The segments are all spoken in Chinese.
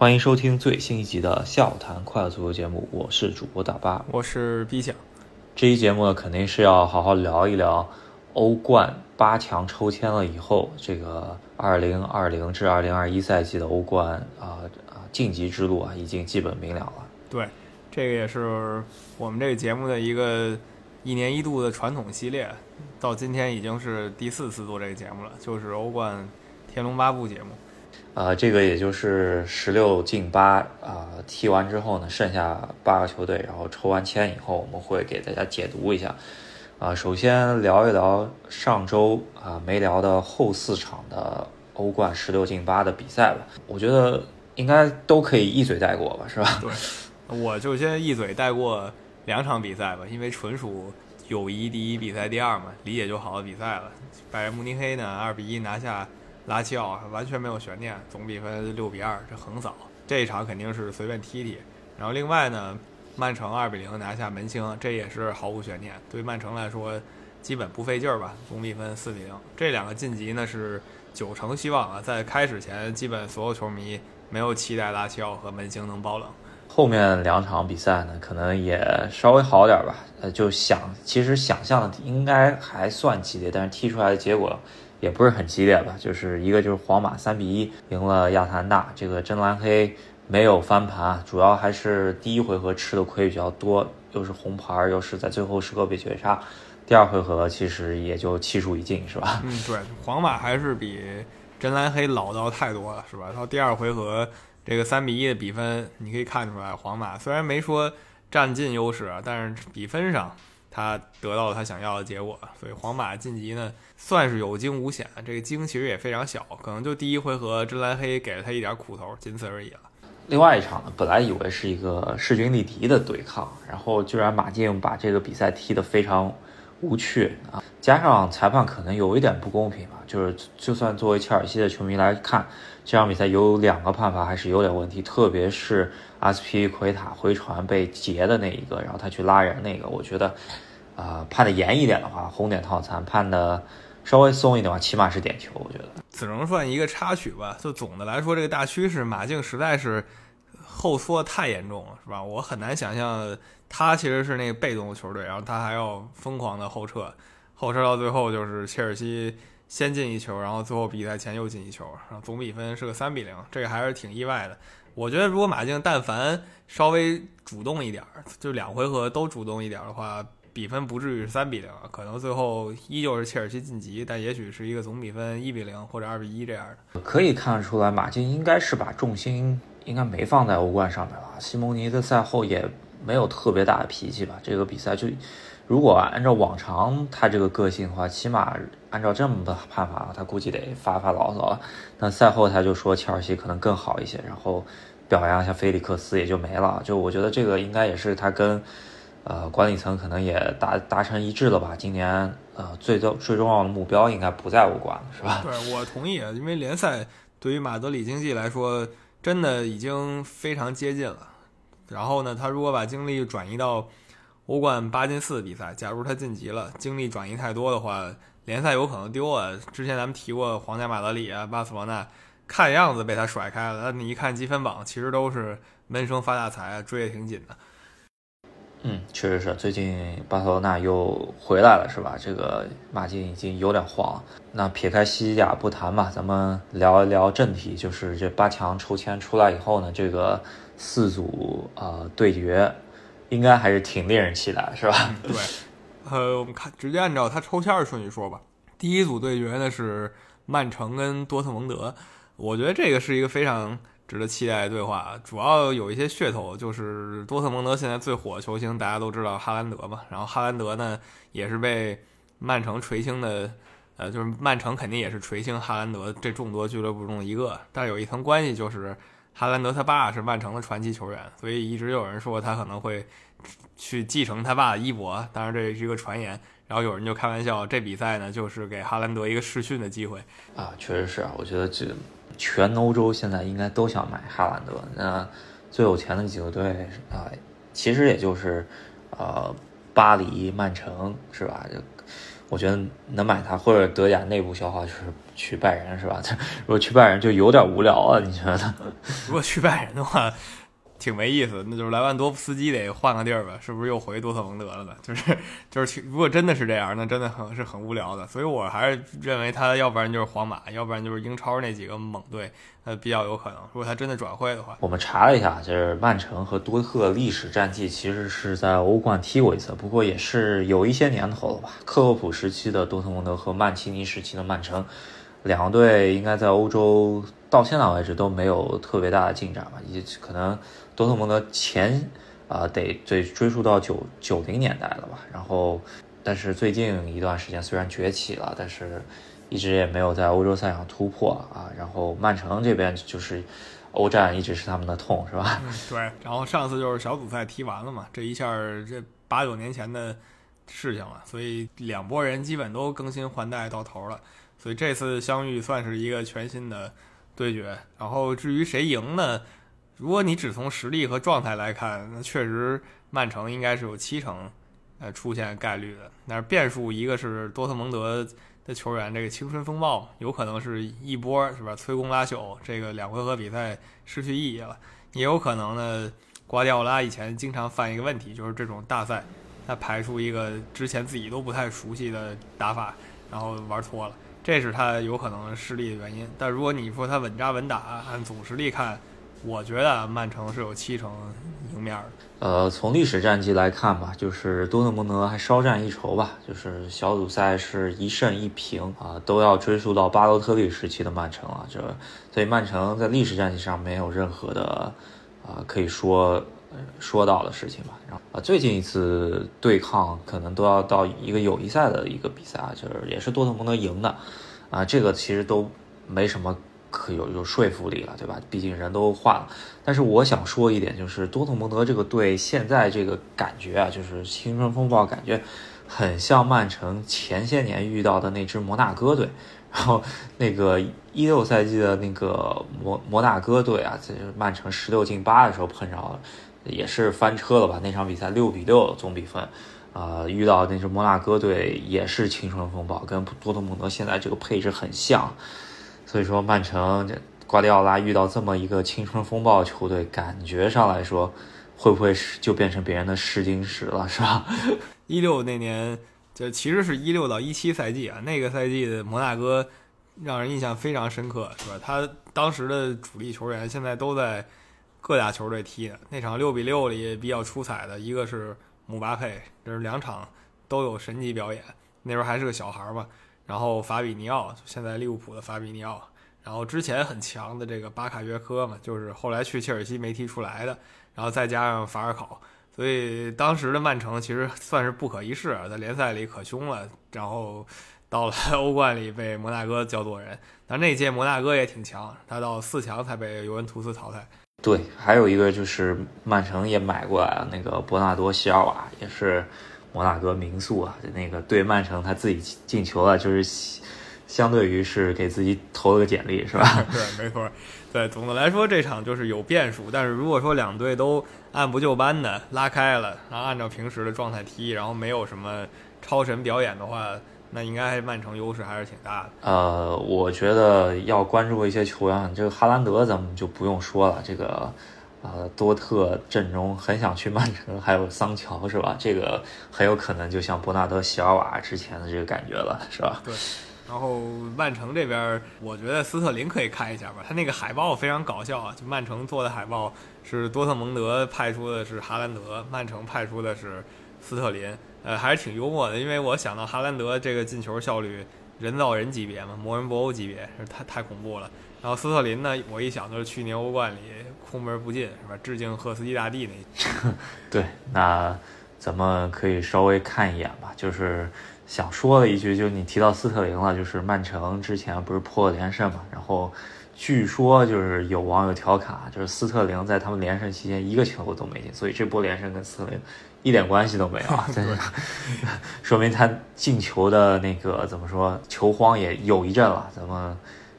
欢迎收听最新一集的《笑谈快乐足球》节目，我是主播大巴，我是 B 酱。这一节目呢，肯定是要好好聊一聊欧冠八强抽签了以后，这个二零二零至二零二一赛季的欧冠啊啊晋级之路啊，已经基本明了了。对，这个也是我们这个节目的一个一年一度的传统系列，到今天已经是第四次做这个节目了，就是欧冠《天龙八部》节目。呃，这个也就是十六进八啊，踢完之后呢，剩下八个球队，然后抽完签以后，我们会给大家解读一下。啊，首先聊一聊上周啊没聊的后四场的欧冠十六进八的比赛吧。我觉得应该都可以一嘴带过吧，是吧？对，我就先一嘴带过两场比赛吧，因为纯属友谊第一，比赛第二嘛，理解就好的比赛了。拜仁慕尼黑呢，二比一拿下。拉齐奥完全没有悬念，总比分六比二，这横扫这一场肯定是随便踢踢。然后另外呢，曼城二比零拿下门兴，这也是毫无悬念，对曼城来说基本不费劲儿吧，总比分四比零。这两个晋级呢是九成希望啊，在开始前基本所有球迷没有期待拉齐奥和门兴能爆冷。后面两场比赛呢，可能也稍微好点吧，呃，就想其实想象的应该还算激烈，但是踢出来的结果。也不是很激烈吧，就是一个就是皇马三比一赢了亚特兰大，这个真蓝黑没有翻盘，主要还是第一回合吃的亏比较多，又是红牌，又是在最后时刻被绝杀。第二回合其实也就气数已尽，是吧？嗯，对，皇马还是比真蓝黑老道太多了，是吧？到第二回合这个三比一的比分，你可以看出来，皇马虽然没说占尽优势，但是比分上。他得到了他想要的结果，所以皇马晋级呢算是有惊无险。这个惊其实也非常小，可能就第一回合真蓝黑给了他一点苦头，仅此而已了。另外一场呢，本来以为是一个势均力敌的对抗，然后居然马竞把这个比赛踢得非常无趣啊！加上裁判可能有一点不公平吧，就是就算作为切尔西的球迷来看，这场比赛有两个判罚还是有点问题，特别是阿斯皮奎塔回传被截的那一个，然后他去拉人那个，我觉得。啊，判的严一点的话，红点套餐；判的稍微松一点的话，起码是点球。我觉得只能算一个插曲吧。就总的来说，这个大趋势，马竞实在是后缩太严重了，是吧？我很难想象他其实是那个被动的球队，然后他还要疯狂的后撤，后撤到最后就是切尔西先进一球，然后最后比赛前又进一球，然后总比分是个三比零，这个还是挺意外的。我觉得如果马竞但凡稍微主动一点，就两回合都主动一点的话。比分不至于是三比零，可能最后依旧是切尔西晋级，但也许是一个总比分一比零或者二比一这样的。可以看得出来，马竞应该是把重心应该没放在欧冠上面了。西蒙尼的赛后也没有特别大的脾气吧？这个比赛就如果按照往常他这个个性的话，起码按照这么的判罚，他估计得发发牢骚了。那赛后他就说切尔西可能更好一些，然后表扬一下菲利克斯也就没了。就我觉得这个应该也是他跟。呃，管理层可能也达达成一致了吧？今年呃，最重最重要的目标应该不在欧冠，是吧？对，我同意，因为联赛对于马德里竞技来说，真的已经非常接近了。然后呢，他如果把精力转移到欧冠八进四比赛，假如他晋级了，精力转移太多的话，联赛有可能丢啊。之前咱们提过皇家马德里啊、巴塞罗那，看样子被他甩开了。那你一看积分榜，其实都是闷声发大财，追也挺紧的。嗯，确实是，最近巴塞罗那又回来了，是吧？这个马竞已经有点慌。那撇开西甲不谈吧，咱们聊一聊正题，就是这八强抽签出来以后呢，这个四组呃对决，应该还是挺令人期待，是吧？对，呃，我们看直接按照他抽签的顺序说吧。第一组对决呢是曼城跟多特蒙德，我觉得这个是一个非常。值得期待的对话，主要有一些噱头，就是多特蒙德现在最火的球星，大家都知道哈兰德嘛。然后哈兰德呢，也是被曼城垂青的，呃，就是曼城肯定也是垂青哈兰德这众多俱乐部中的一个。但有一层关系，就是哈兰德他爸是曼城的传奇球员，所以一直有人说他可能会去继承他爸的衣钵。当然这是一个传言。然后有人就开玩笑，这比赛呢就是给哈兰德一个试训的机会啊，确实是啊，我觉得这。全欧洲现在应该都想买哈兰德，那最有钱的几个队啊，其实也就是，呃，巴黎、曼城是吧？就我觉得能买他，或者德甲内部消化就是去拜仁是吧？如果去拜仁就有点无聊啊，你觉得？如果去拜仁的话。挺没意思，那就是莱万多夫斯基得换个地儿吧？是不是又回多特蒙德了呢？就是就是，如果真的是这样，那真的很是很无聊的。所以我还是认为他要不然就是皇马，要不然就是英超那几个猛队，呃，比较有可能。如果他真的转会的话，我们查了一下，就是曼城和多特历史战绩其实是在欧冠踢过一次，不过也是有一些年头了吧。克洛普时期的多特蒙德和曼奇尼时期的曼城，两队应该在欧洲到现在为止都没有特别大的进展吧，也可能。多特蒙德前啊得得追溯到九九零年代了吧，然后但是最近一段时间虽然崛起了，但是一直也没有在欧洲赛场突破啊。然后曼城这边就是欧战一直是他们的痛，是吧？对。然后上次就是小组赛踢完了嘛，这一下这八九年前的事情了，所以两拨人基本都更新换代到头了，所以这次相遇算是一个全新的对决。然后至于谁赢呢？如果你只从实力和状态来看，那确实曼城应该是有七成，呃，出现概率的。但是变数一个是多特蒙德的球员这个青春风暴，有可能是一波是吧？摧弓拉朽，这个两回合比赛失去意义了。也有可能呢，瓜迪奥拉以前经常犯一个问题，就是这种大赛他排出一个之前自己都不太熟悉的打法，然后玩脱了，这是他有可能失利的原因。但如果你说他稳扎稳打，按总实力看。我觉得曼城是有七成赢面的。呃，从历史战绩来看吧，就是多特蒙德还稍占一筹吧。就是小组赛是一胜一平啊，都要追溯到巴洛特利时期的曼城啊。这所以曼城在历史战绩上没有任何的啊可以说说到的事情吧。然后啊，最近一次对抗可能都要到一个友谊赛的一个比赛啊，就是也是多特蒙德赢的啊。这个其实都没什么。可有有说服力了，对吧？毕竟人都换了。但是我想说一点，就是多特蒙德这个队现在这个感觉啊，就是青春风暴，感觉很像曼城前些年遇到的那支摩纳哥队。然后那个一六赛季的那个摩摩纳哥队啊，在曼城十六进八的时候碰着了，也是翻车了吧？那场比赛六比六总比分，啊，遇到那支摩纳哥队也是青春风暴，跟多特蒙德现在这个配置很像。所以说，曼城这瓜迪奥拉遇到这么一个青春风暴球队，感觉上来说，会不会是就变成别人的试金石了，是吧？一六那年，就其实是一六到一七赛季啊，那个赛季的摩纳哥让人印象非常深刻，是吧？他当时的主力球员现在都在各大球队踢。那场六比六里比较出彩的一个是姆巴佩，这是两场都有神级表演。那时候还是个小孩儿嘛。然后法比尼奥，现在利物浦的法比尼奥，然后之前很强的这个巴卡约科嘛，就是后来去切尔西没踢出来的，然后再加上法尔考，所以当时的曼城其实算是不可一世，在联赛里可凶了，然后到了欧冠里被摩纳哥教做人，但那届摩纳哥也挺强，他到四强才被尤文图斯淘汰。对，还有一个就是曼城也买过来那个伯纳多席尔瓦，也是。摩纳哥民宿啊，那个对曼城他自己进球了，就是相对于是给自己投了个简历，是吧？对，没错。对，总的来说这场就是有变数，但是如果说两队都按部就班的拉开了，然后按照平时的状态踢，然后没有什么超神表演的话，那应该曼城优势还是挺大的。呃，我觉得要关注一些球员，这个哈兰德咱们就不用说了，这个。啊，多特阵中很想去曼城，还有桑乔是吧？这个很有可能就像伯纳德席尔瓦之前的这个感觉了，是吧？对。然后曼城这边，我觉得斯特林可以看一下吧，他那个海报非常搞笑啊，就曼城做的海报是多特蒙德派出的是哈兰德，曼城派出的是斯特林，呃，还是挺幽默的，因为我想到哈兰德这个进球效率，人造人级别嘛，魔人布欧级别，是太太恐怖了。然后斯特林呢，我一想就是去年欧冠里空门不进是吧？致敬赫斯基大帝那。对，那咱们可以稍微看一眼吧。就是想说的一句，就是你提到斯特林了，就是曼城之前不是破了连胜嘛？然后据说就是有网友调侃，就是斯特林在他们连胜期间一个球都没进，所以这波连胜跟斯特林一点关系都没有啊！真是，说明他进球的那个怎么说，球荒也有一阵了。咱们。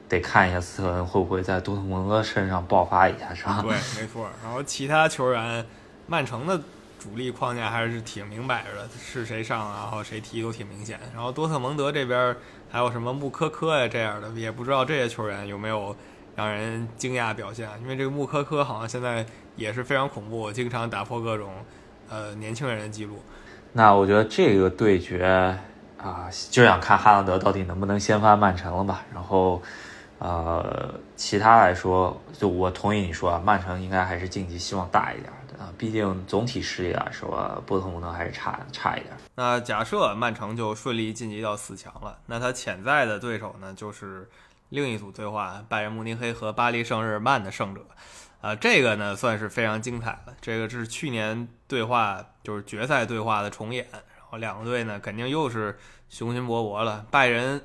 得看一下斯特恩会不会在多特蒙德身上爆发一下，是吧？对，没错。然后其他球员，曼城的主力框架还是挺明摆着的，是谁上啊，然后谁踢都挺明显。然后多特蒙德这边还有什么穆科科呀这样的，也不知道这些球员有没有让人惊讶表现。因为这个穆科科好像现在也是非常恐怖，经常打破各种呃年轻人的记录。那我觉得这个对决啊，就想看哈兰德到底能不能掀翻曼城了吧。然后呃，其他来说，就我同意你说啊，曼城应该还是晋级希望大一点的。啊，毕竟总体实力来说，波特蒙德还是差差一点。那假设曼城就顺利晋级到四强了，那他潜在的对手呢，就是另一组对话——拜仁慕尼黑和巴黎圣日耳曼的胜者。啊，这个呢算是非常精彩了。这个是去年对话，就是决赛对话的重演。然后两个队呢，肯定又是雄心勃勃了。拜仁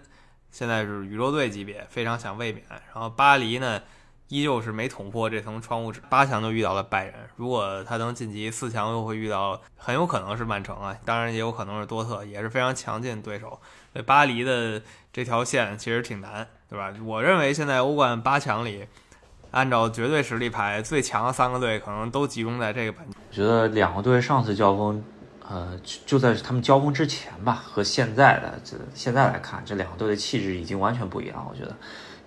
现在是宇宙队级别，非常想卫冕。然后巴黎呢？依旧是没捅破这层窗户纸，八强就遇到了拜仁。如果他能晋级四强，又会遇到很有可能是曼城啊，当然也有可能是多特，也是非常强劲对手。所以巴黎的这条线其实挺难，对吧？我认为现在欧冠八强里，按照绝对实力排，最强的三个队可能都集中在这个半区。我觉得两个队上次交锋，呃，就在他们交锋之前吧，和现在的这现在来看，这两个队的气质已经完全不一样。我觉得。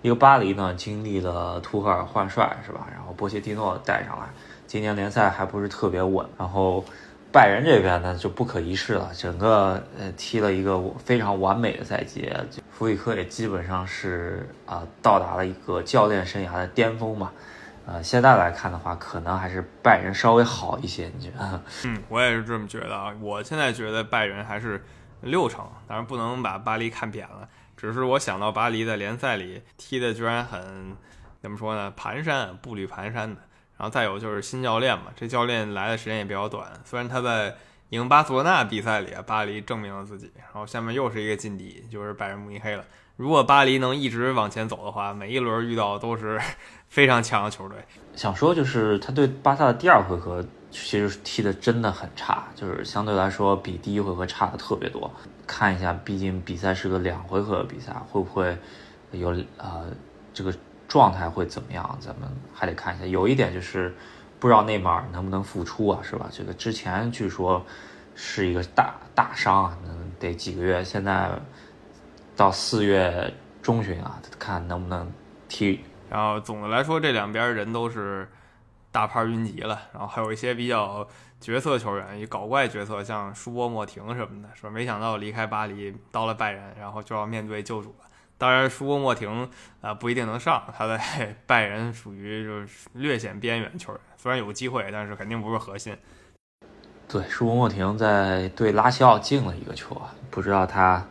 一个巴黎呢，经历了图赫尔换帅是吧？然后波切蒂诺带上来，今年联赛还不是特别稳。然后拜仁这边呢就不可一世了，整个呃踢了一个非常完美的赛季，弗里克也基本上是啊到达了一个教练生涯的巅峰嘛。呃，现在来看的话，可能还是拜仁稍微好一些，你觉得？嗯，我也是这么觉得啊。我现在觉得拜仁还是六成，当然不能把巴黎看扁了。只是我想到巴黎在联赛里踢的居然很，怎么说呢？蹒跚，步履蹒跚的。然后再有就是新教练嘛，这教练来的时间也比较短。虽然他在赢巴塞罗那比赛里，巴黎证明了自己。然后下面又是一个劲敌，就是拜仁慕尼黑了。如果巴黎能一直往前走的话，每一轮遇到都是非常强的球队。想说就是他对巴萨的第二回合。其实踢的真的很差，就是相对来说比第一回合差的特别多。看一下，毕竟比赛是个两回合的比赛，会不会有呃这个状态会怎么样？咱们还得看一下。有一点就是不知道内马尔能不能复出啊，是吧？这个之前据说是一个大大伤啊，能得几个月。现在到四月中旬啊，看能不能踢。然后总的来说，这两边人都是。大牌云集了，然后还有一些比较角色球员，一搞怪角色，像舒波莫廷什么的，说没想到离开巴黎到了拜仁，然后就要面对救主了。当然，舒波莫廷啊不一定能上，他在 拜仁属于就是略显边缘球员，虽然有机会，但是肯定不是核心。对，舒波莫廷在对拉齐奥进了一个球啊，不知道他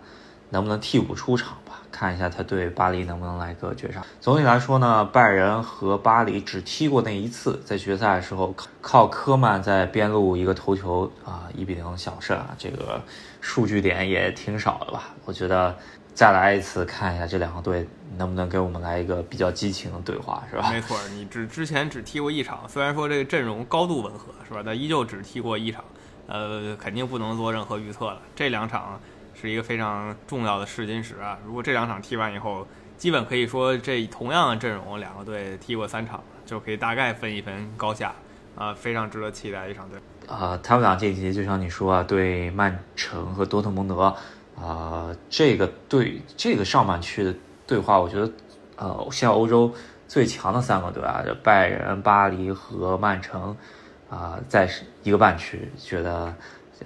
能不能替补出场吧。看一下他对巴黎能不能来个绝杀。总体来说呢，拜仁和巴黎只踢过那一次，在决赛的时候靠科曼在边路一个头球啊，一比零小胜啊，这个数据点也挺少的吧？我觉得再来一次，看一下这两个队能不能给我们来一个比较激情的对话，是吧？没错，你只之前只踢过一场，虽然说这个阵容高度吻合，是吧？但依旧只踢过一场，呃，肯定不能做任何预测了。这两场。是一个非常重要的试金石啊！如果这两场踢完以后，基本可以说这同样的阵容，两个队踢过三场，就可以大概分一分高下啊，非常值得期待一场队。啊，他们俩这集就像你说啊，对曼城和多特蒙德啊，这个对这个上半区的对话，我觉得呃，现在欧洲最强的三个队啊，就拜仁、巴黎和曼城啊，在一个半区，觉得。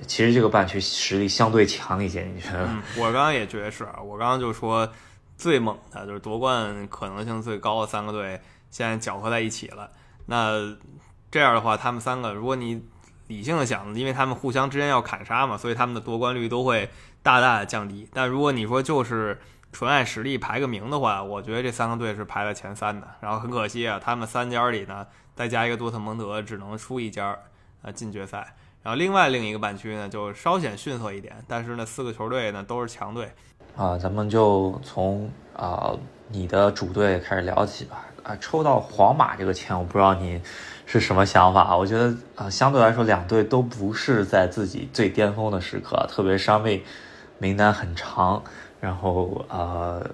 其实这个半区实力相对强一些，你觉得？我刚刚也觉得是。我刚刚就说最猛的，就是夺冠可能性最高的三个队，现在搅和在一起了。那这样的话，他们三个，如果你理性的想，因为他们互相之间要砍杀嘛，所以他们的夺冠率都会大大的降低。但如果你说就是纯按实力排个名的话，我觉得这三个队是排在前三的。然后很可惜啊，他们三家里呢，再加一个多特蒙德，只能输一家，呃，进决赛。然后另外另一个半区呢，就稍显逊色一点，但是呢，四个球队呢都是强队，啊，咱们就从啊你的主队开始聊起吧。啊，抽到皇马这个签，我不知道你是什么想法。我觉得啊，相对来说两队都不是在自己最巅峰的时刻，特别伤位名单很长，然后呃，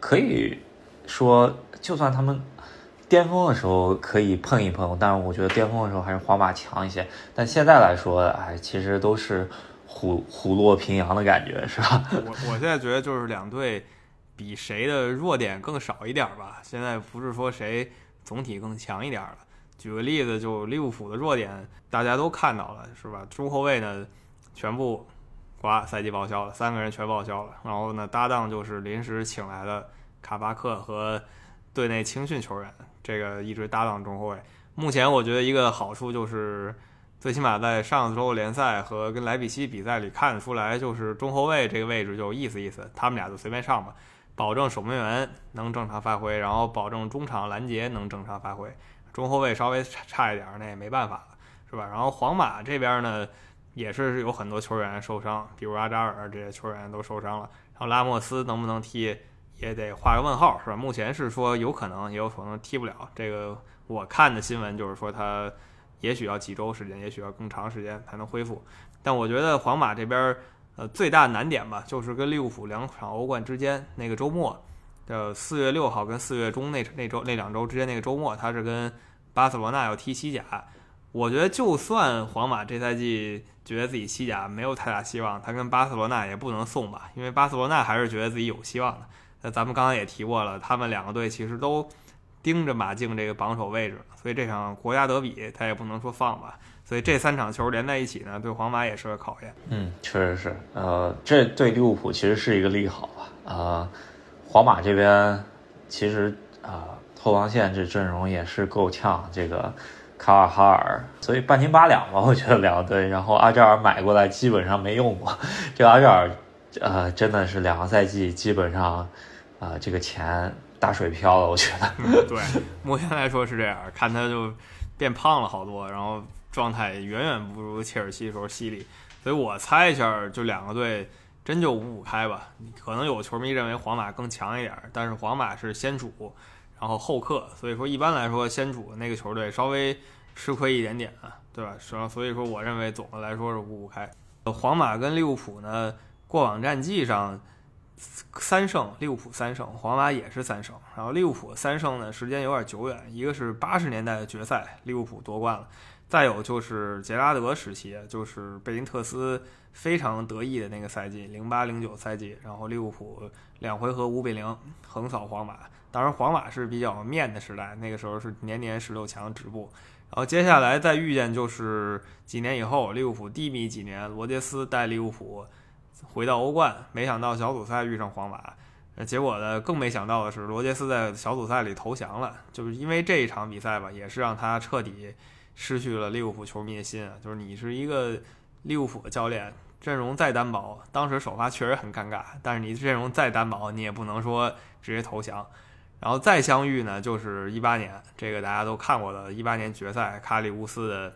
可以说就算他们巅峰的时候可以碰一碰，但是我觉得巅峰的时候还是皇马强一些。但现在来说，哎，其实都是虎虎落平阳的感觉，是吧？我我现在觉得就是两队比谁的弱点更少一点吧。现在不是说谁总体更强一点了。举个例子，就利物浦的弱点大家都看到了，是吧？中后卫呢，全部刮赛季报销了，三个人全报销了。然后呢，搭档就是临时请来的卡巴克和队内青训球员，这个一直搭档中后卫。目前我觉得一个好处就是，最起码在上周联赛和跟莱比锡比赛里看得出来，就是中后卫这个位置就意思意思，他们俩就随便上吧，保证守门员能正常发挥，然后保证中场拦截能正常发挥。中后卫稍微差差一点，那也没办法了，是吧？然后皇马这边呢，也是有很多球员受伤，比如阿扎尔这些球员都受伤了。然后拉莫斯能不能踢，也得画个问号，是吧？目前是说有可能，也有可能踢不了。这个我看的新闻就是说他也许要几周时间，也许要更长时间才能恢复。但我觉得皇马这边呃最大难点吧，就是跟利物浦两场欧冠之间那个周末。呃，四月六号跟四月中那那周那两周之间那个周末，他是跟巴塞罗那要踢西甲。我觉得就算皇马这赛季觉得自己西甲没有太大希望，他跟巴塞罗那也不能送吧，因为巴塞罗那还是觉得自己有希望的。那咱们刚刚也提过了，他们两个队其实都盯着马竞这个榜首位置，所以这场国家德比他也不能说放吧。所以这三场球连在一起呢，对皇马也是个考验。嗯，确实是。呃，这对利物浦其实是一个利好吧？啊。皇马这边其实啊，后防线这阵容也是够呛，这个卡瓦哈尔，所以半斤八两吧，我觉得两队。然后阿扎尔买过来基本上没用过，这阿扎尔呃真的是两个赛季基本上啊这个钱打水漂了，我觉得。对，目前来说是这样，看他就变胖了好多，然后状态远远不如切尔西时候犀利，所以我猜一下，就两个队。真就五五开吧，可能有球迷认为皇马更强一点，但是皇马是先主，然后后客，所以说一般来说先主那个球队稍微吃亏一点点啊，对吧？所所以说我认为总的来说是五五开。皇马跟利物浦呢，过往战绩上三胜，利物浦三胜，皇马也是三胜。然后利物浦三胜呢，时间有点久远，一个是八十年代的决赛，利物浦夺冠了。再有就是杰拉德时期，就是贝林特斯非常得意的那个赛季，零八零九赛季，然后利物浦两回合五比零横扫皇马。当然，皇马是比较面的时代，那个时候是年年十六强止步。然后接下来再遇见就是几年以后，利物浦低迷几年，罗杰斯带利物浦回到欧冠，没想到小组赛遇上皇马，结果呢更没想到的是，罗杰斯在小组赛里投降了，就是因为这一场比赛吧，也是让他彻底。失去了利物浦球迷的心啊！就是你是一个利物浦的教练，阵容再单薄，当时首发确实很尴尬。但是你阵容再单薄，你也不能说直接投降。然后再相遇呢，就是一八年，这个大家都看过的，一八年决赛，卡里乌斯的，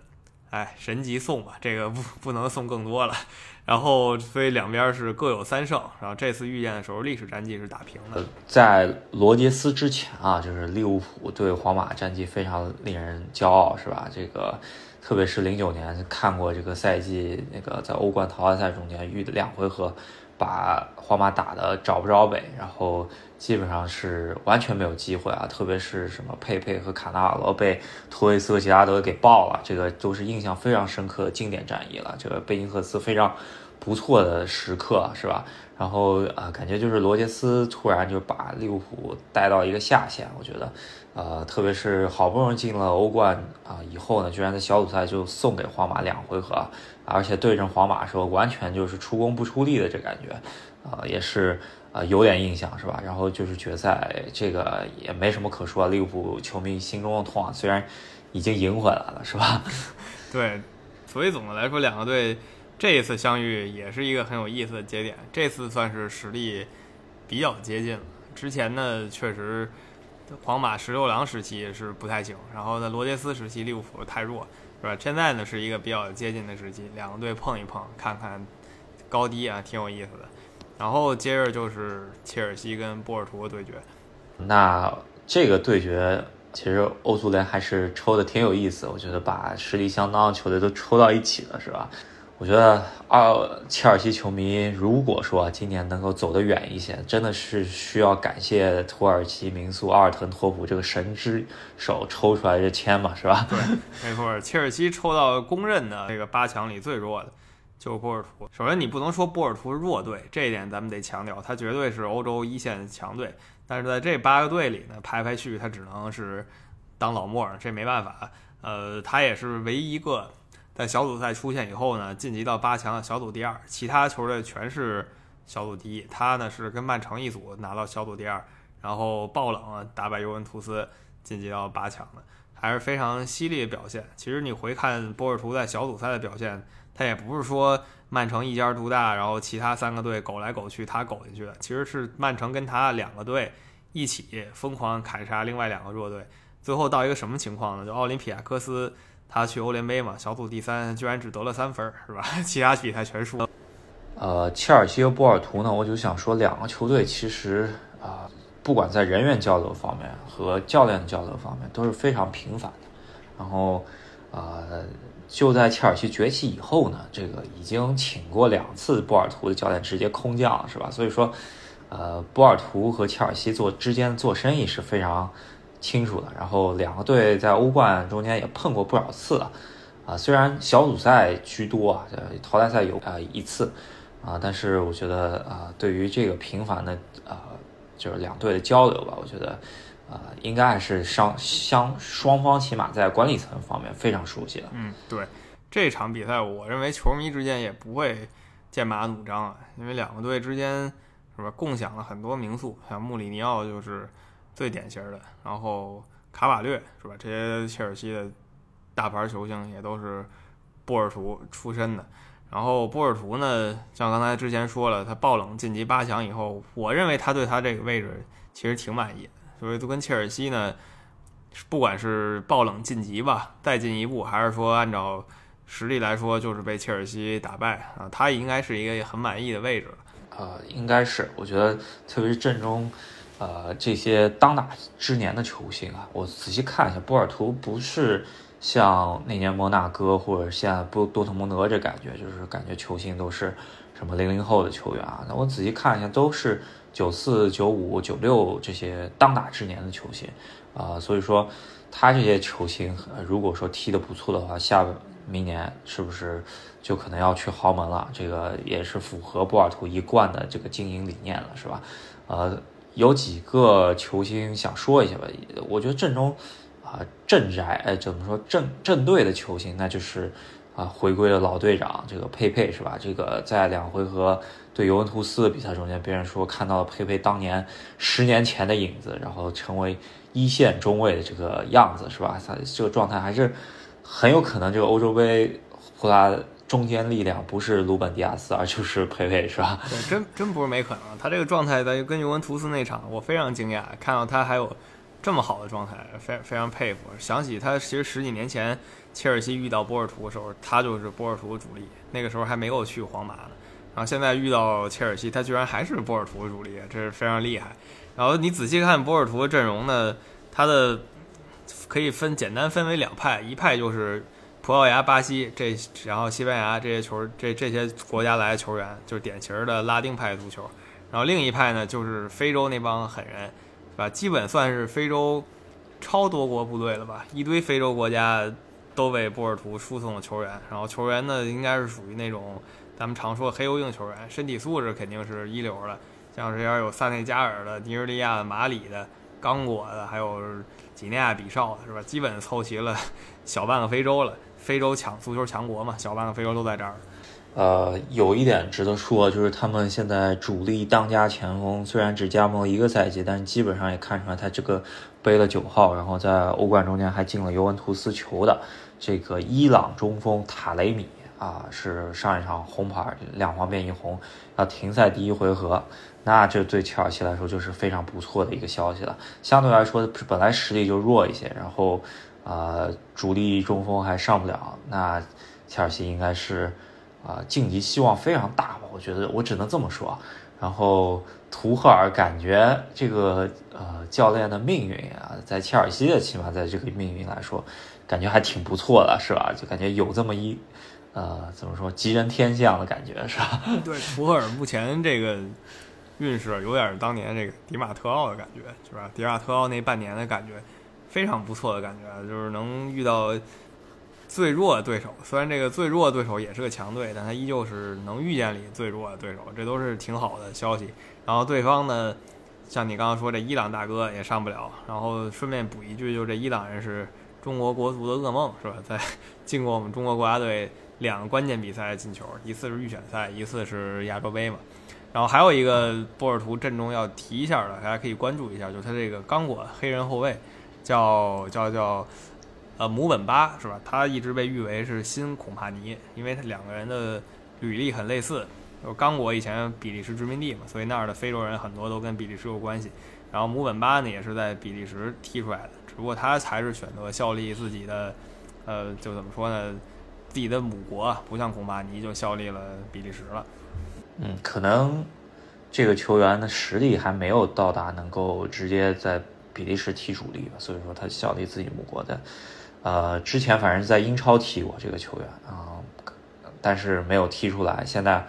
哎，神级送吧，这个不不能送更多了。然后，所以两边是各有三胜。然后这次遇见的时候，历史战绩是打平的。在罗杰斯之前啊，就是利物浦对皇马战绩非常令人骄傲，是吧？这个，特别是零九年看过这个赛季，那个在欧冠淘汰赛中间遇的两回合，把皇马打的找不着北，然后基本上是完全没有机会啊。特别是什么佩佩和卡纳瓦罗被托雷斯和杰拉德给爆了，这个都是印象非常深刻的经典战役了。这个贝因赫斯非常。不错的时刻是吧？然后啊，感觉就是罗杰斯突然就把利物浦带到一个下限，我觉得，呃，特别是好不容易进了欧冠啊以后呢，居然在小组赛就送给皇马两回合，而且对阵皇马的时候完全就是出工不出力的这感觉，啊，也是啊有点印象是吧？然后就是决赛这个也没什么可说，利物浦球迷心中的痛啊，虽然已经赢回来了是吧？对，所以总的来说两个队。这一次相遇也是一个很有意思的节点，这次算是实力比较接近了。之前呢，确实皇马十六郎时期是不太行，然后呢，罗杰斯时期利物浦太弱，是吧？现在呢是一个比较接近的时期，两个队碰一碰，看看高低啊，挺有意思的。然后接着就是切尔西跟波尔图的对决。那这个对决其实欧足联还是抽的挺有意思，我觉得把实力相当的球队都抽到一起了，是吧？我觉得二，切尔西球迷如果说今年能够走得远一些，真的是需要感谢土耳其名宿阿尔滕托普这个神之手抽出来的签嘛，是吧？对，没错，切尔西抽到公认的这个八强里最弱的，就是波尔图。首先，你不能说波尔图是弱队，这一点咱们得强调，他绝对是欧洲一线强队。但是在这八个队里呢，排排序，他只能是当老莫，这没办法。呃，他也是唯一一个。在小组赛出现以后呢，晋级到八强小组第二，其他球队全是小组第一。他呢是跟曼城一组拿到小组第二，然后爆冷打败尤文图斯晋级到八强的，还是非常犀利的表现。其实你回看波尔图在小组赛的表现，他也不是说曼城一家独大，然后其他三个队苟来苟去，他苟进去的。其实是曼城跟他两个队一起疯狂砍杀另外两个弱队，最后到一个什么情况呢？就奥林匹亚科斯。他去欧联杯嘛，小组第三，居然只得了三分，是吧？其他比赛全输。呃，切尔西和波尔图呢，我就想说，两个球队其实啊，不管在人员交流方面和教练交流方面都是非常频繁的。然后，呃，就在切尔西崛起以后呢，这个已经请过两次波尔图的教练直接空降了，是吧？所以说，呃，波尔图和切尔西做之间做生意是非常。清楚的，然后两个队在欧冠中间也碰过不少次了，啊，虽然小组赛居多啊，淘汰赛有啊一次，啊，但是我觉得啊，对于这个频繁的啊，就是两队的交流吧，我觉得啊，应该还是双相双方起码在管理层方面非常熟悉了。嗯，对，这场比赛我认为球迷之间也不会剑拔弩张啊，因为两个队之间是吧，共享了很多名宿，像穆里尼奥就是。最典型的，然后卡瓦略是吧？这些切尔西的大牌球星也都是波尔图出身的。然后波尔图呢，像刚才之前说了，他爆冷晋级八强以后，我认为他对他这个位置其实挺满意的。所以都跟切尔西呢，不管是爆冷晋级吧，再进一步，还是说按照实力来说，就是被切尔西打败啊，他应该是一个很满意的位置了。呃，应该是，我觉得特别是阵中。呃，这些当打之年的球星啊，我仔细看一下，波尔图不是像那年摩纳哥或者现在波多特蒙德这感觉，就是感觉球星都是什么零零后的球员啊。那我仔细看一下，都是九四、九五、九六这些当打之年的球星啊。所以说，他这些球星如果说踢得不错的话，下明年是不是就可能要去豪门了？这个也是符合波尔图一贯的这个经营理念了，是吧？呃。有几个球星想说一下吧，我觉得阵中啊镇宅哎怎么说镇镇队的球星，那就是啊回归了老队长这个佩佩是吧？这个在两回合对尤文图斯的比赛中间，别人说看到了佩佩当年十年前的影子，然后成为一线中卫的这个样子是吧？他这个状态还是很有可能这个欧洲杯呼啦。中坚力量不是鲁本迪亚斯，而就是佩佩，是吧？对，真真不是没可能。他这个状态在跟尤文图斯那场，我非常惊讶，看到他还有这么好的状态，非非常佩服。想起他其实十几年前切尔西遇到波尔图的时候，他就是波尔图的主力，那个时候还没有去皇马呢。然后现在遇到切尔西，他居然还是波尔图的主力，这是非常厉害。然后你仔细看波尔图的阵容呢，他的可以分简单分为两派，一派就是。葡萄牙、巴西这，然后西班牙这些球，这这些国家来的球员，就是典型的拉丁派足球。然后另一派呢，就是非洲那帮狠人，是吧？基本算是非洲超多国部队了吧？一堆非洲国家都为波尔图输送了球员。然后球员呢，应该是属于那种咱们常说的黑油硬球员，身体素质肯定是一流的。像这样有萨内加尔的、尼日利亚的、马里的、刚果的，还有几内亚比绍的，是吧？基本凑齐了 小半个非洲了。非洲强足球强国嘛，小半个非洲都在这儿。呃，有一点值得说，就是他们现在主力当家前锋虽然只加盟一个赛季，但基本上也看出来他这个背了九号，然后在欧冠中间还进了尤文图斯球的这个伊朗中锋塔雷米啊，是上一场红牌两黄变一红，要停赛第一回合，那这对切尔西来说就是非常不错的一个消息了。相对来说，本来实力就弱一些，然后。啊，主力中锋还上不了，那切尔西应该是啊晋级希望非常大吧？我觉得我只能这么说。然后图赫尔感觉这个呃教练的命运啊，在切尔西的起码在这个命运来说，感觉还挺不错的，是吧？就感觉有这么一呃，怎么说吉人天相的感觉是吧？对，图赫尔目前这个运势有点当年这个迪马特奥的感觉，是吧？迪马特奥那半年的感觉非常不错的感觉，就是能遇到最弱的对手。虽然这个最弱的对手也是个强队，但他依旧是能遇见里最弱的对手，这都是挺好的消息。然后对方呢，像你刚刚说这伊朗大哥也上不了。然后顺便补一句，就这伊朗人是中国国足的噩梦，是吧？在 进过我们中国国家队。两个关键比赛进球，一次是预选赛，一次是亚洲杯嘛。然后还有一个波尔图阵中要提一下的，大家可以关注一下，就是他这个刚果黑人后卫，叫叫叫呃姆本巴是吧？他一直被誉为是新孔帕尼，因为他两个人的履历很类似。就刚果以前比利时殖民地嘛，所以那儿的非洲人很多都跟比利时有关系。然后姆本巴呢也是在比利时踢出来的，只不过他才是选择效力自己的，呃，就怎么说呢？自己的母国不像孔巴尼就效力了比利时了，嗯，可能这个球员的实力还没有到达能够直接在比利时踢主力吧，所以说他效力自己母国的，呃，之前反正在英超踢过这个球员啊，但是没有踢出来，现在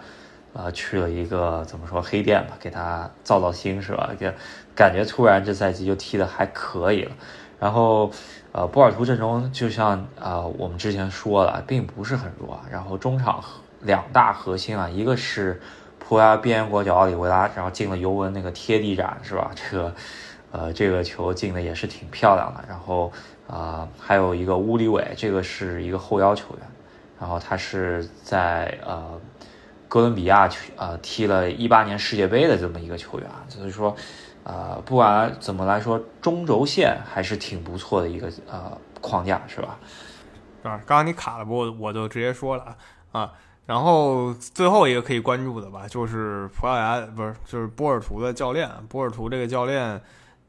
呃去了一个怎么说黑店吧，给他造造星是吧？就感觉突然这赛季就踢的还可以了，然后。呃，波尔图阵中就像啊，我们之前说了，并不是很弱。然后中场两大核心啊，一个是葡萄牙边缘国脚奥里维拉，然后进了尤文那个贴地斩是吧？这个呃，这个球进的也是挺漂亮的。然后啊，还有一个乌里韦，这个是一个后腰球员，然后他是在呃哥伦比亚去呃踢了一八年世界杯的这么一个球员，所以说。啊，不管怎么来说，中轴线还是挺不错的一个呃框架，是吧？啊，刚刚你卡了不？我就直接说了啊啊。然后最后一个可以关注的吧，就是葡萄牙不是就是波尔图的教练，波尔图这个教练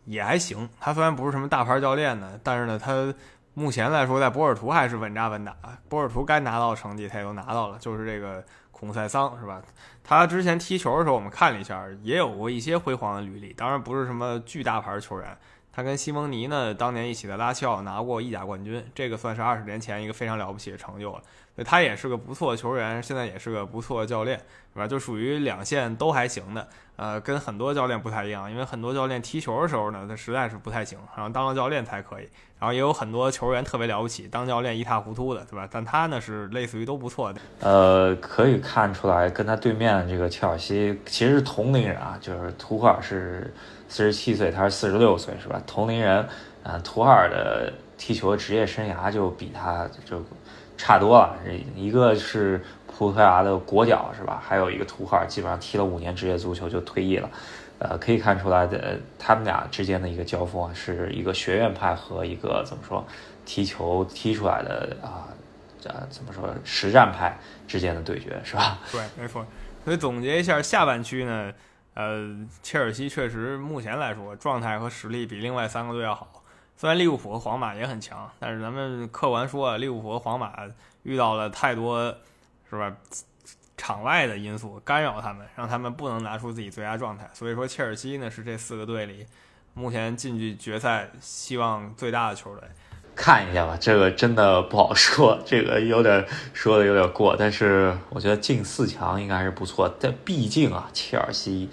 也还行。他虽然不是什么大牌教练呢，但是呢，他目前来说在波尔图还是稳扎稳打。波尔图该拿到成绩他也都拿到了，就是这个孔塞桑是吧？他之前踢球的时候，我们看了一下，也有过一些辉煌的履历，当然不是什么巨大牌球员。他跟西蒙尼呢，当年一起在拉齐奥拿过意甲冠军，这个算是二十年前一个非常了不起的成就了。所以他也是个不错的球员，现在也是个不错的教练，是吧？就属于两线都还行的。呃，跟很多教练不太一样，因为很多教练踢球的时候呢，他实在是不太行，然后当了教练才可以。然后也有很多球员特别了不起，当教练一塌糊涂的，对吧？但他呢是类似于都不错的。呃，可以看出来，跟他对面这个切尔西其实是同龄人啊，就是图赫尔是四十七岁，他是四十六岁，是吧？同龄人，啊，图赫尔的踢球职业生涯就比他就差多了，一个是。葡萄牙的国脚是吧？还有一个图赫尔，基本上踢了五年职业足球就退役了。呃，可以看出来的，他们俩之间的一个交锋啊，是一个学院派和一个怎么说踢球踢出来的啊，呃，怎么说实战派之间的对决是吧？对，没错。所以总结一下下半区呢，呃，切尔西确实目前来说状态和实力比另外三个队要好。虽然利物浦和皇马也很强，但是咱们客观说啊，利物浦和皇马遇到了太多。是吧？场外的因素干扰他们，让他们不能拿出自己最佳状态。所以说，切尔西呢是这四个队里目前进去决赛希望最大的球队。看一下吧，这个真的不好说，这个有点说的有点过。但是我觉得进四强应该还是不错。但毕竟啊，切尔西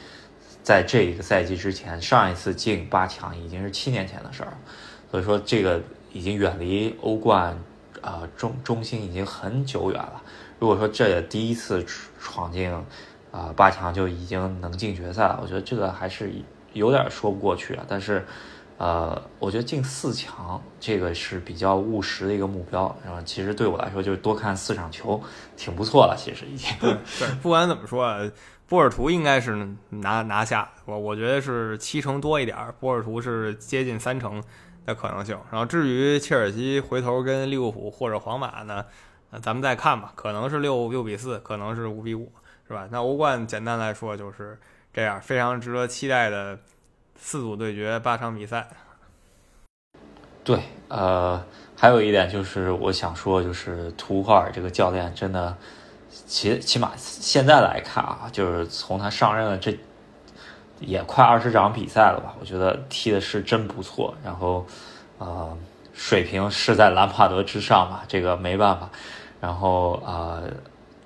在这一个赛季之前，上一次进八强已经是七年前的事儿，所以说这个已经远离欧冠啊中中心已经很久远了。如果说这也第一次闯进啊八强就已经能进决赛了，我觉得这个还是有点说不过去啊。但是，呃，我觉得进四强这个是比较务实的一个目标。然后，其实对我来说就是多看四场球，挺不错了。其实已经 对，不管怎么说，啊，波尔图应该是拿拿下。我我觉得是七成多一点，波尔图是接近三成的可能性。然后至于切尔西回头跟利物浦或者皇马呢？咱们再看吧，可能是六六比四，可能是五比五，是吧？那欧冠简单来说就是这样，非常值得期待的四组对决，八场比赛。对，呃，还有一点就是我想说，就是图赫尔这个教练真的，起起码现在来看啊，就是从他上任的这也快二十场比赛了吧，我觉得踢的是真不错，然后，呃，水平是在兰帕德之上吧，这个没办法。然后啊，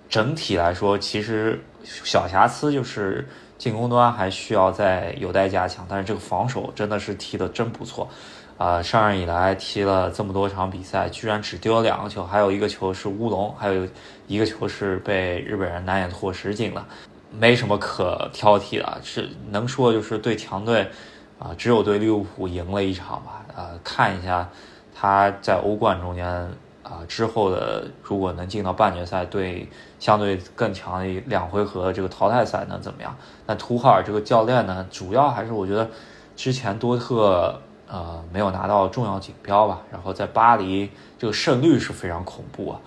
整体来说，其实小瑕疵就是进攻端还需要再有待加强，但是这个防守真的是踢得真不错。啊，上任以来踢了这么多场比赛，居然只丢了两个球，还有一个球是乌龙，还有一个球是被日本人南野拓实进了，没什么可挑剔的，是能说就是对强队，啊，只有对利物浦赢了一场吧。呃，看一下他在欧冠中间啊之后的，如果能进到半决赛，对相对更强的两回合这个淘汰赛能怎么样？那图赫尔这个教练呢，主要还是我觉得之前多特。呃，没有拿到重要锦标吧？然后在巴黎这个胜率是非常恐怖啊。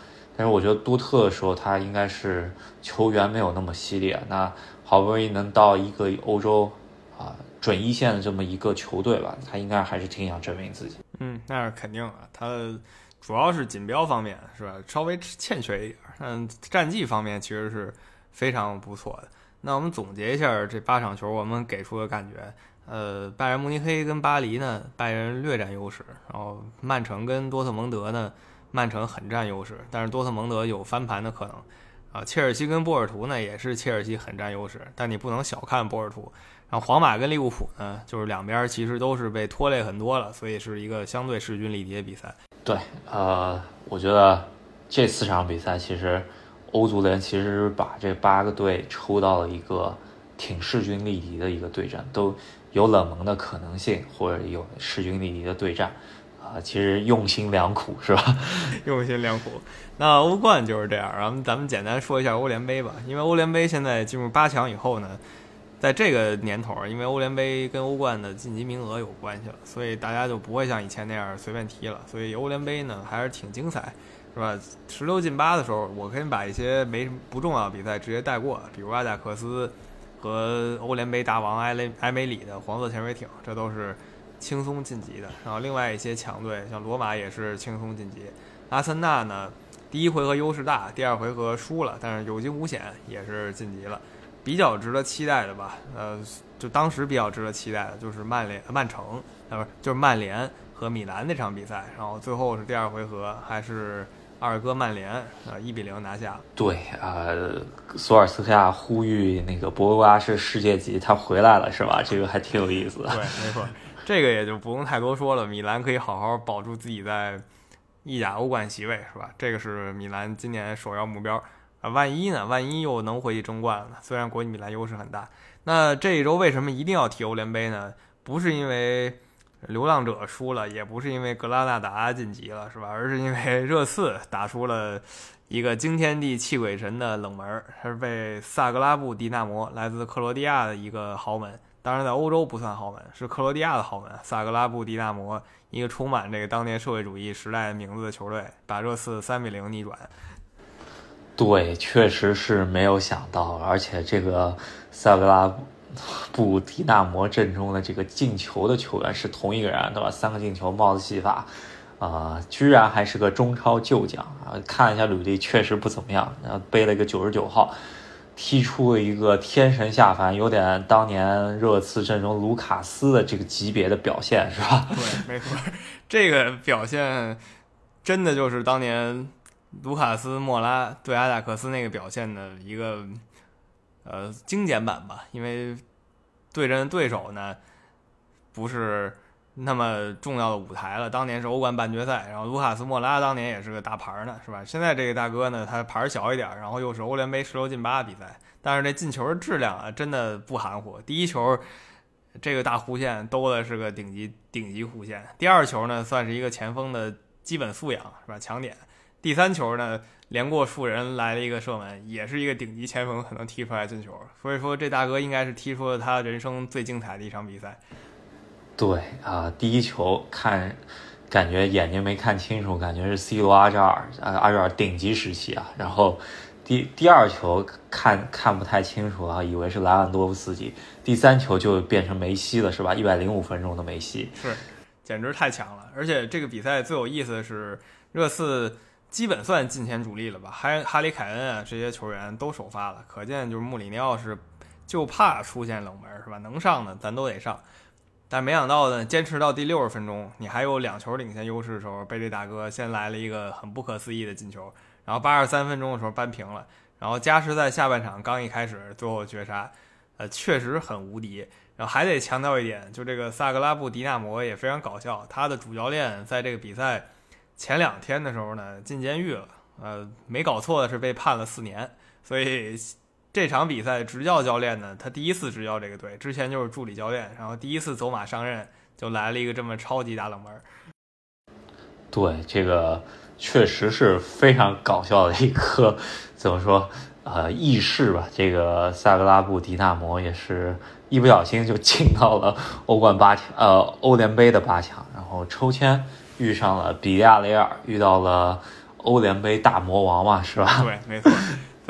但是我觉得多特的时候，他应该是球员没有那么犀利。那好不容易能到一个欧洲啊准一线的这么一个球队吧，他应该还是挺想证明自己。嗯，那是肯定啊。他主要是锦标方面是吧，稍微欠缺一点。嗯，战绩方面其实是非常不错的。那我们总结一下这八场球，我们给出的感觉。呃，拜仁慕尼黑跟巴黎呢，拜仁略占优势。然后曼城跟多特蒙德呢，曼城很占优势，但是多特蒙德有翻盘的可能。啊，切尔西跟波尔图呢，也是切尔西很占优势，但你不能小看波尔图。然后皇马跟利物浦呢，就是两边其实都是被拖累很多了，所以是一个相对势均力敌的比赛。对，呃，我觉得这四场比赛其实欧足联其实把这八个队抽到了一个挺势均力敌的一个对战，都。有冷门的可能性，或者有势均力敌的对战，啊，其实用心良苦，是吧？用心良苦。那欧冠就是这样，然后咱们简单说一下欧联杯吧。因为欧联杯现在进入八强以后呢，在这个年头，因为欧联杯跟欧冠的晋级名额有关系了，所以大家就不会像以前那样随便踢了。所以欧联杯呢还是挺精彩，是吧？十六进八的时候，我可以把一些没不重要的比赛直接带过，比如阿贾克斯。和欧联杯大王埃雷埃梅里的黄色潜水艇，这都是轻松晋级的。然后另外一些强队，像罗马也是轻松晋级。阿森纳呢，第一回合优势大，第二回合输了，但是有惊无险，也是晋级了。比较值得期待的吧，呃，就当时比较值得期待的就是曼联、曼城，呃，不是，就是曼联和米兰那场比赛。然后最后是第二回合，还是。二哥曼联啊，一比零拿下。对啊，索尔斯克亚呼吁那个博格巴是世界级，他回来了是吧？这个还挺有意思的。对，没错，这个也就不用太多说了。米兰可以好好保住自己在意甲欧冠席位是吧？这个是米兰今年首要目标啊。万一呢？万一又能回去争冠呢？虽然国际米兰优势很大，那这一周为什么一定要踢欧联杯呢？不是因为。流浪者输了，也不是因为格拉纳达晋级了，是吧？而是因为热刺打出了一个惊天地泣鬼神的冷门，他是被萨格拉布迪纳摩来自克罗地亚的一个豪门，当然在欧洲不算豪门，是克罗地亚的豪门。萨格拉布迪纳摩一个充满这个当年社会主义时代名字的球队，把热刺三比零逆转。对，确实是没有想到，而且这个萨格拉布。迪纳摩阵中的这个进球的球员是同一个人，对吧？三个进球，帽子戏法，啊，居然还是个中超旧将啊！看了一下履历，确实不怎么样，然后背了一个九十九号，踢出了一个天神下凡，有点当年热刺阵容卢卡斯的这个级别的表现，是吧？对，没错，这个表现真的就是当年卢卡斯莫拉对阿贾克斯那个表现的一个。呃，精简版吧，因为对阵对手呢不是那么重要的舞台了。当年是欧冠半决赛，然后卢卡斯莫拉当年也是个大牌呢，是吧？现在这个大哥呢，他牌小一点，然后又是欧联杯十六进八的比赛，但是这进球的质量啊，真的不含糊。第一球这个大弧线兜的是个顶级顶级弧线，第二球呢算是一个前锋的基本素养，是吧？强点。第三球呢？连过数人来了一个射门，也是一个顶级前锋可能踢出来进球，所以说这大哥应该是踢出了他人生最精彩的一场比赛。对啊，第一球看感觉眼睛没看清楚，感觉是 C 罗阿扎尔，呃阿扎尔顶级时期啊。然后第第二球看看不太清楚啊，以为是莱万多夫斯基。第三球就变成梅西了，是吧？一百零五分钟的梅西，是简直太强了。而且这个比赛最有意思的是热刺。基本算近前主力了吧？哈哈里凯恩啊，这些球员都首发了，可见就是穆里尼奥是就怕出现冷门，是吧？能上的咱都得上。但没想到呢，坚持到第六十分钟，你还有两球领先优势的时候，被这大哥先来了一个很不可思议的进球，然后八十三分钟的时候扳平了，然后加时赛下半场刚一开始，最后绝杀，呃，确实很无敌。然后还得强调一点，就这个萨格拉布迪纳摩也非常搞笑，他的主教练在这个比赛前两天的时候呢进监狱了，呃，没搞错的是被判了四年，所以这场比赛执教教练呢，他第一次执教这个队，之前就是助理教练，然后第一次走马上任就来了一个这么超级大冷门。对，这个确实是非常搞笑的一个怎么说呃轶事吧，这个萨格拉布迪纳摩也是。一不小心就进到了欧冠八强，呃，欧联杯的八强，然后抽签遇上了比利亚雷尔，遇到了欧联杯大魔王嘛，是吧？对，没错。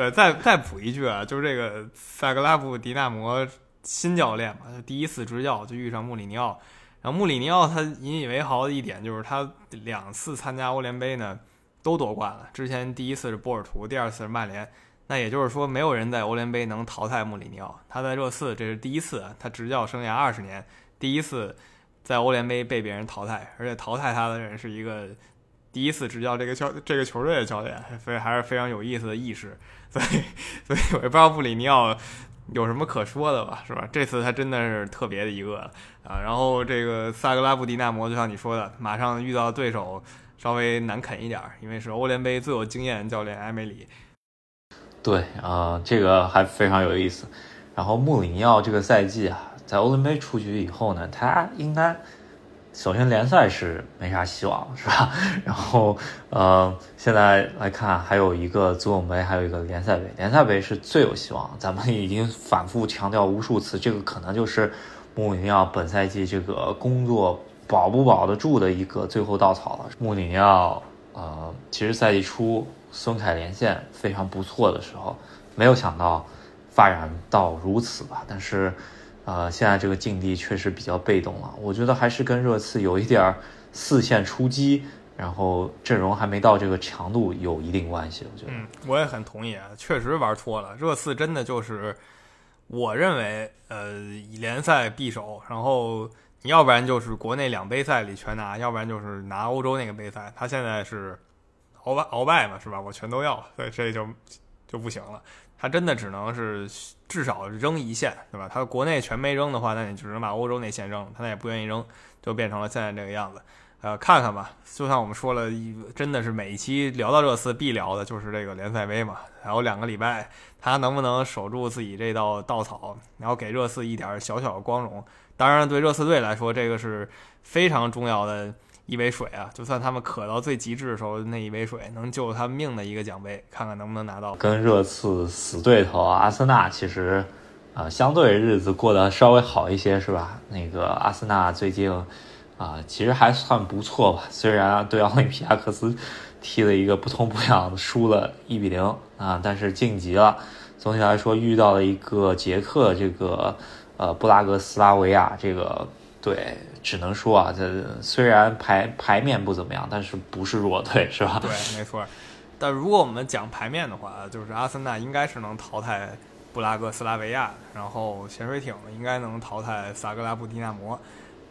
对，再再补一句啊，就是这个萨格拉布迪纳摩新教练嘛，他第一次执教就遇上穆里尼奥，然后穆里尼奥他引以为豪的一点就是他两次参加欧联杯呢都夺冠了，之前第一次是波尔图，第二次是曼联。那也就是说，没有人在欧联杯能淘汰穆里尼奥。他在热刺这是第一次，他执教生涯二十年第一次在欧联杯被别人淘汰，而且淘汰他的人是一个第一次执教这个教这个球队的教练，所以还是非常有意思的意识。所以，所以我也不知道穆里尼奥有什么可说的吧，是吧？这次他真的是特别的一个啊。然后这个萨格拉布迪纳摩，就像你说的，马上遇到对手稍微难啃一点，因为是欧联杯最有经验教练埃梅里。对啊，这个还非常有意思。然后穆里尼奥这个赛季啊，在欧联杯出局以后呢，他应该首先联赛是没啥希望，是吧？然后呃，现在来看还有一个足总杯，还有一个联赛杯。联赛杯是最有希望，咱们已经反复强调无数次，这个可能就是穆里尼奥本赛季这个工作保不保得住的一个最后稻草了。穆里尼奥呃，其实赛季初。孙凯连线非常不错的时候，没有想到发展到如此吧？但是，呃，现在这个境地确实比较被动了。我觉得还是跟热刺有一点四线出击，然后阵容还没到这个强度有一定关系。我觉得，嗯，我也很同意啊，确实玩错了。热刺真的就是，我认为，呃，联赛必守，然后你要不然就是国内两杯赛里全拿，要不然就是拿欧洲那个杯赛。他现在是。鳌拜鳌拜嘛，是吧？我全都要，所以这就就不行了。他真的只能是至少扔一线，对吧？他国内全没扔的话，那你只能把欧洲那线扔。他那也不愿意扔，就变成了现在这个样子。呃，看看吧。就像我们说了一，真的是每一期聊到热刺必聊的就是这个联赛杯嘛。还有两个礼拜，他能不能守住自己这道稻草，然后给热刺一点小小的光荣？当然，对热刺队来说，这个是非常重要的。一杯水啊，就算他们渴到最极致的时候，那一杯水能救他命的一个奖杯，看看能不能拿到。跟热刺死对头阿森纳其实，啊，相对日子过得稍微好一些，是吧？那个阿森纳最近，啊，其实还算不错吧。虽然对奥林匹亚克斯踢了一个不痛不痒的输了一比零啊，但是晋级了。总体来说，遇到了一个捷克这个，呃，布拉格斯拉维亚这个队。只能说啊，这虽然牌牌面不怎么样，但是不是弱队，是吧？对，没错。但如果我们讲牌面的话，就是阿森纳应该是能淘汰布拉格斯拉维亚，然后潜水艇应该能淘汰萨格拉布迪纳摩。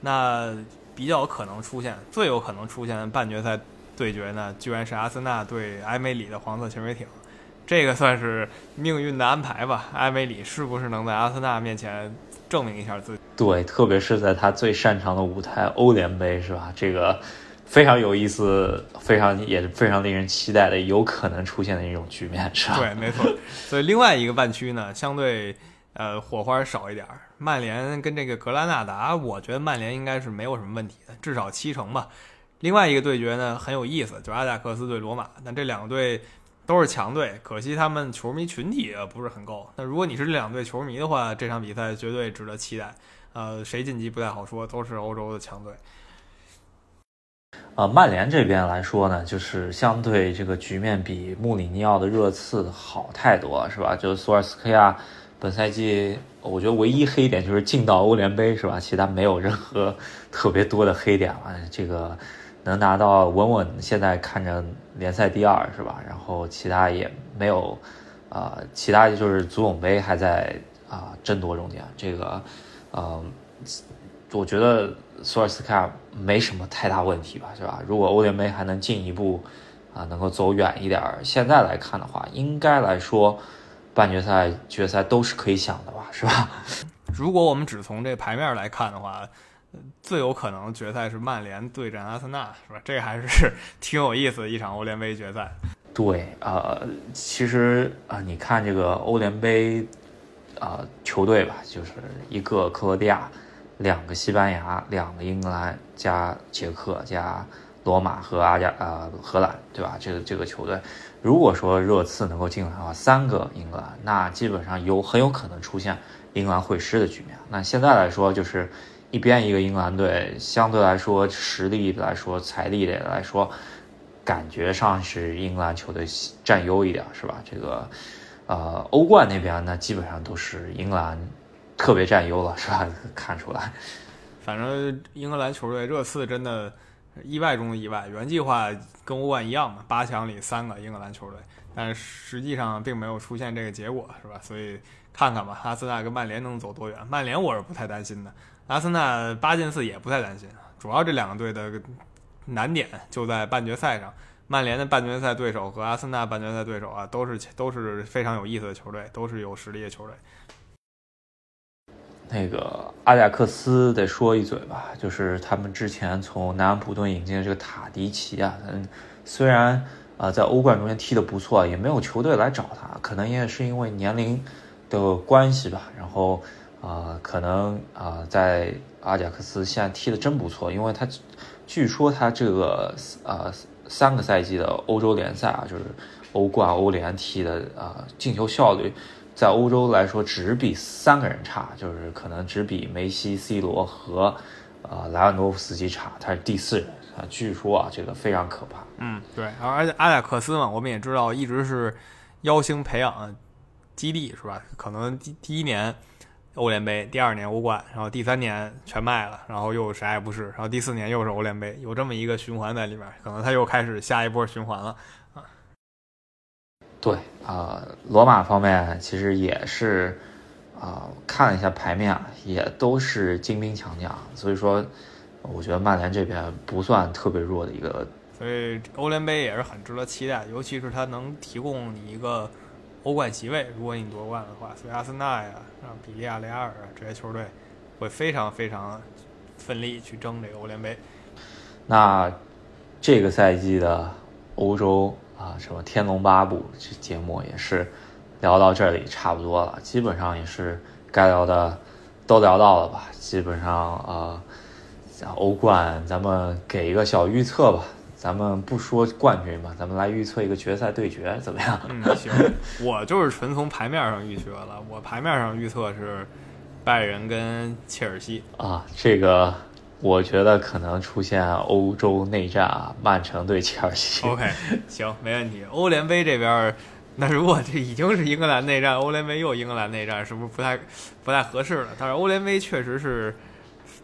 那比较可能出现、最有可能出现半决赛对决呢，居然是阿森纳对埃梅里的黄色潜水艇。这个算是命运的安排吧？埃梅里是不是能在阿森纳面前？证明一下自己，对，特别是在他最擅长的舞台欧联杯，是吧？这个非常有意思，非常也是非常令人期待的，有可能出现的一种局面，是吧？对，没错。所以另外一个半区呢，相对呃火花少一点。曼联跟这个格拉纳达，我觉得曼联应该是没有什么问题的，至少七成吧。另外一个对决呢很有意思，就是阿贾克斯对罗马。但这两个队。都是强队，可惜他们球迷群体不是很够。那如果你是这两队球迷的话，这场比赛绝对值得期待。呃，谁晋级不太好说，都是欧洲的强队。呃，曼联这边来说呢，就是相对这个局面比穆里尼奥的热刺好太多，是吧？就是索尔斯克亚本赛季，我觉得唯一黑点就是进到欧联杯，是吧？其他没有任何特别多的黑点了。这个。能拿到稳稳，现在看着联赛第二是吧？然后其他也没有，啊，其他就是足总杯还在啊争夺中间。这个，呃，我觉得索尔斯克亚没什么太大问题吧，是吧？如果欧联杯还能进一步，啊能够走远一点。现在来看的话，应该来说，半决赛、决赛都是可以想的吧，是吧？如果我们只从这牌面来看的话，最有可能决赛是曼联对阵阿森纳，是吧？这还是 挺有意思的一场欧联杯决赛。对，呃，其实啊，你看这个欧联杯，啊，球队吧，就是一个克罗地亚，两个西班牙，两个英格兰，加捷克，加罗马和阿加呃荷兰，对吧？这个这个球队，如果说热刺能够进来的话，三个英格兰，那基本上有很有可能出现英格兰会师的局面。那现在来说，就是一边一个英格兰队，相对来说实力来说，财力的来说。感觉上是英格兰球队占优一点，是吧？这个，呃，欧冠那边呢，基本上都是英格兰特别占优了，是吧？看出来。反正英格兰球队热刺真的意外中的意外，原计划跟欧冠一样嘛，八强里三个英格兰球队，但实际上并没有出现这个结果，是吧？所以看看吧，阿森纳跟曼联能走多远？曼联我是不太担心的，阿森纳八进四也不太担心，主要这两个队的。难点就在半决赛上，曼联的半决赛对手和阿森纳半决赛对手啊，都是都是非常有意思的球队，都是有实力的球队。那个阿贾克斯得说一嘴吧，就是他们之前从南安普顿引进的这个塔迪奇啊，嗯，虽然啊在欧冠中间踢得不错，也没有球队来找他，可能也是因为年龄的关系吧。然后啊，可能啊在阿贾克斯现在踢的真不错，因为他。据说他这个呃三个赛季的欧洲联赛啊，就是欧冠、欧联踢的啊，进球效率在欧洲来说只比三个人差，就是可能只比梅西、C 罗和呃莱万多夫斯基差，他是第四人啊。据说啊，这个非常可怕。嗯，对，而且阿贾克斯嘛，我们也知道一直是妖星培养基地是吧？可能第第一年。欧联杯第二年欧冠，然后第三年全卖了，然后又啥也不是，然后第四年又是欧联杯，有这么一个循环在里面，可能他又开始下一波循环了啊。对啊，罗马方面其实也是啊，看了一下牌面，也都是精兵强将，所以说我觉得曼联这边不算特别弱的一个。所以欧联杯也是很值得期待，尤其是他能提供你一个。欧冠席位，如果你夺冠的话，所以阿森纳呀、让比利亚雷亚尔啊这些球队会非常非常奋力去争这个欧联杯。那这个赛季的欧洲啊，什么《天龙八部》这节目也是聊到这里差不多了，基本上也是该聊的都聊到了吧？基本上啊，像欧冠咱们给一个小预测吧。咱们不说冠军吧，咱们来预测一个决赛对决，怎么样？嗯，行，我就是纯从牌面上预测了。我牌面上预测是拜仁跟切尔西啊。这个我觉得可能出现欧洲内战啊，曼城对切尔西。OK，行，没问题。欧联杯这边，那如果这已经是英格兰内战，欧联杯又英格兰内战，是不是不太不太合适了？但是欧联杯确实是。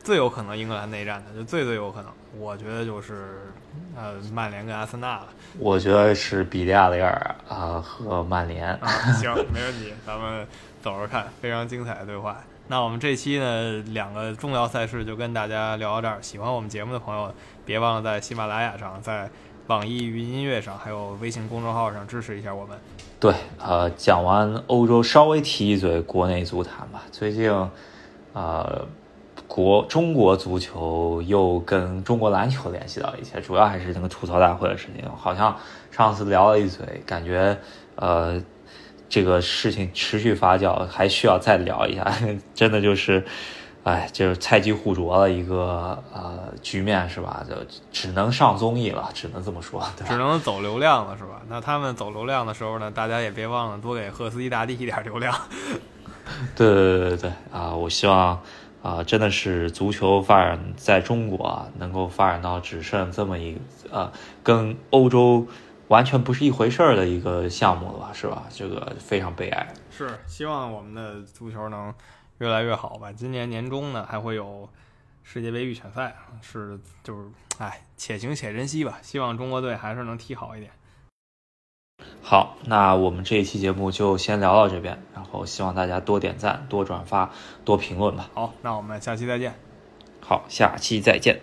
最有可能英格兰内战的，就最最有可能，我觉得就是呃曼联跟阿森纳了。我觉得是比利亚雷尔啊和曼联。行，没问题，咱们走着看，非常精彩的对话。那我们这期呢两个重要赛事就跟大家聊到这儿。喜欢我们节目的朋友，别忘了在喜马拉雅上、在网易云音乐上，还有微信公众号上支持一下我们。对，呃，讲完欧洲，稍微提一嘴国内足坛吧。最近，呃。国中国足球又跟中国篮球联系到一起，主要还是那个吐槽大会的事情。好像上次聊了一嘴，感觉呃这个事情持续发酵，还需要再聊一下。真的就是，哎，就是菜鸡互啄了一个呃局面是吧？就只能上综艺了，只能这么说，只能走流量了是吧？那他们走流量的时候呢，大家也别忘了多给赫斯基大帝一点流量。对对对对对啊！我希望。啊，真的是足球发展在中国啊，能够发展到只剩这么一呃，跟欧洲完全不是一回事儿的一个项目了吧，是吧？这个非常悲哀。是，希望我们的足球能越来越好吧。今年年中呢，还会有世界杯预选赛，是就是，哎，且行且珍惜吧。希望中国队还是能踢好一点。好，那我们这一期节目就先聊到这边，然后希望大家多点赞、多转发、多评论吧。好，那我们下期再见。好，下期再见。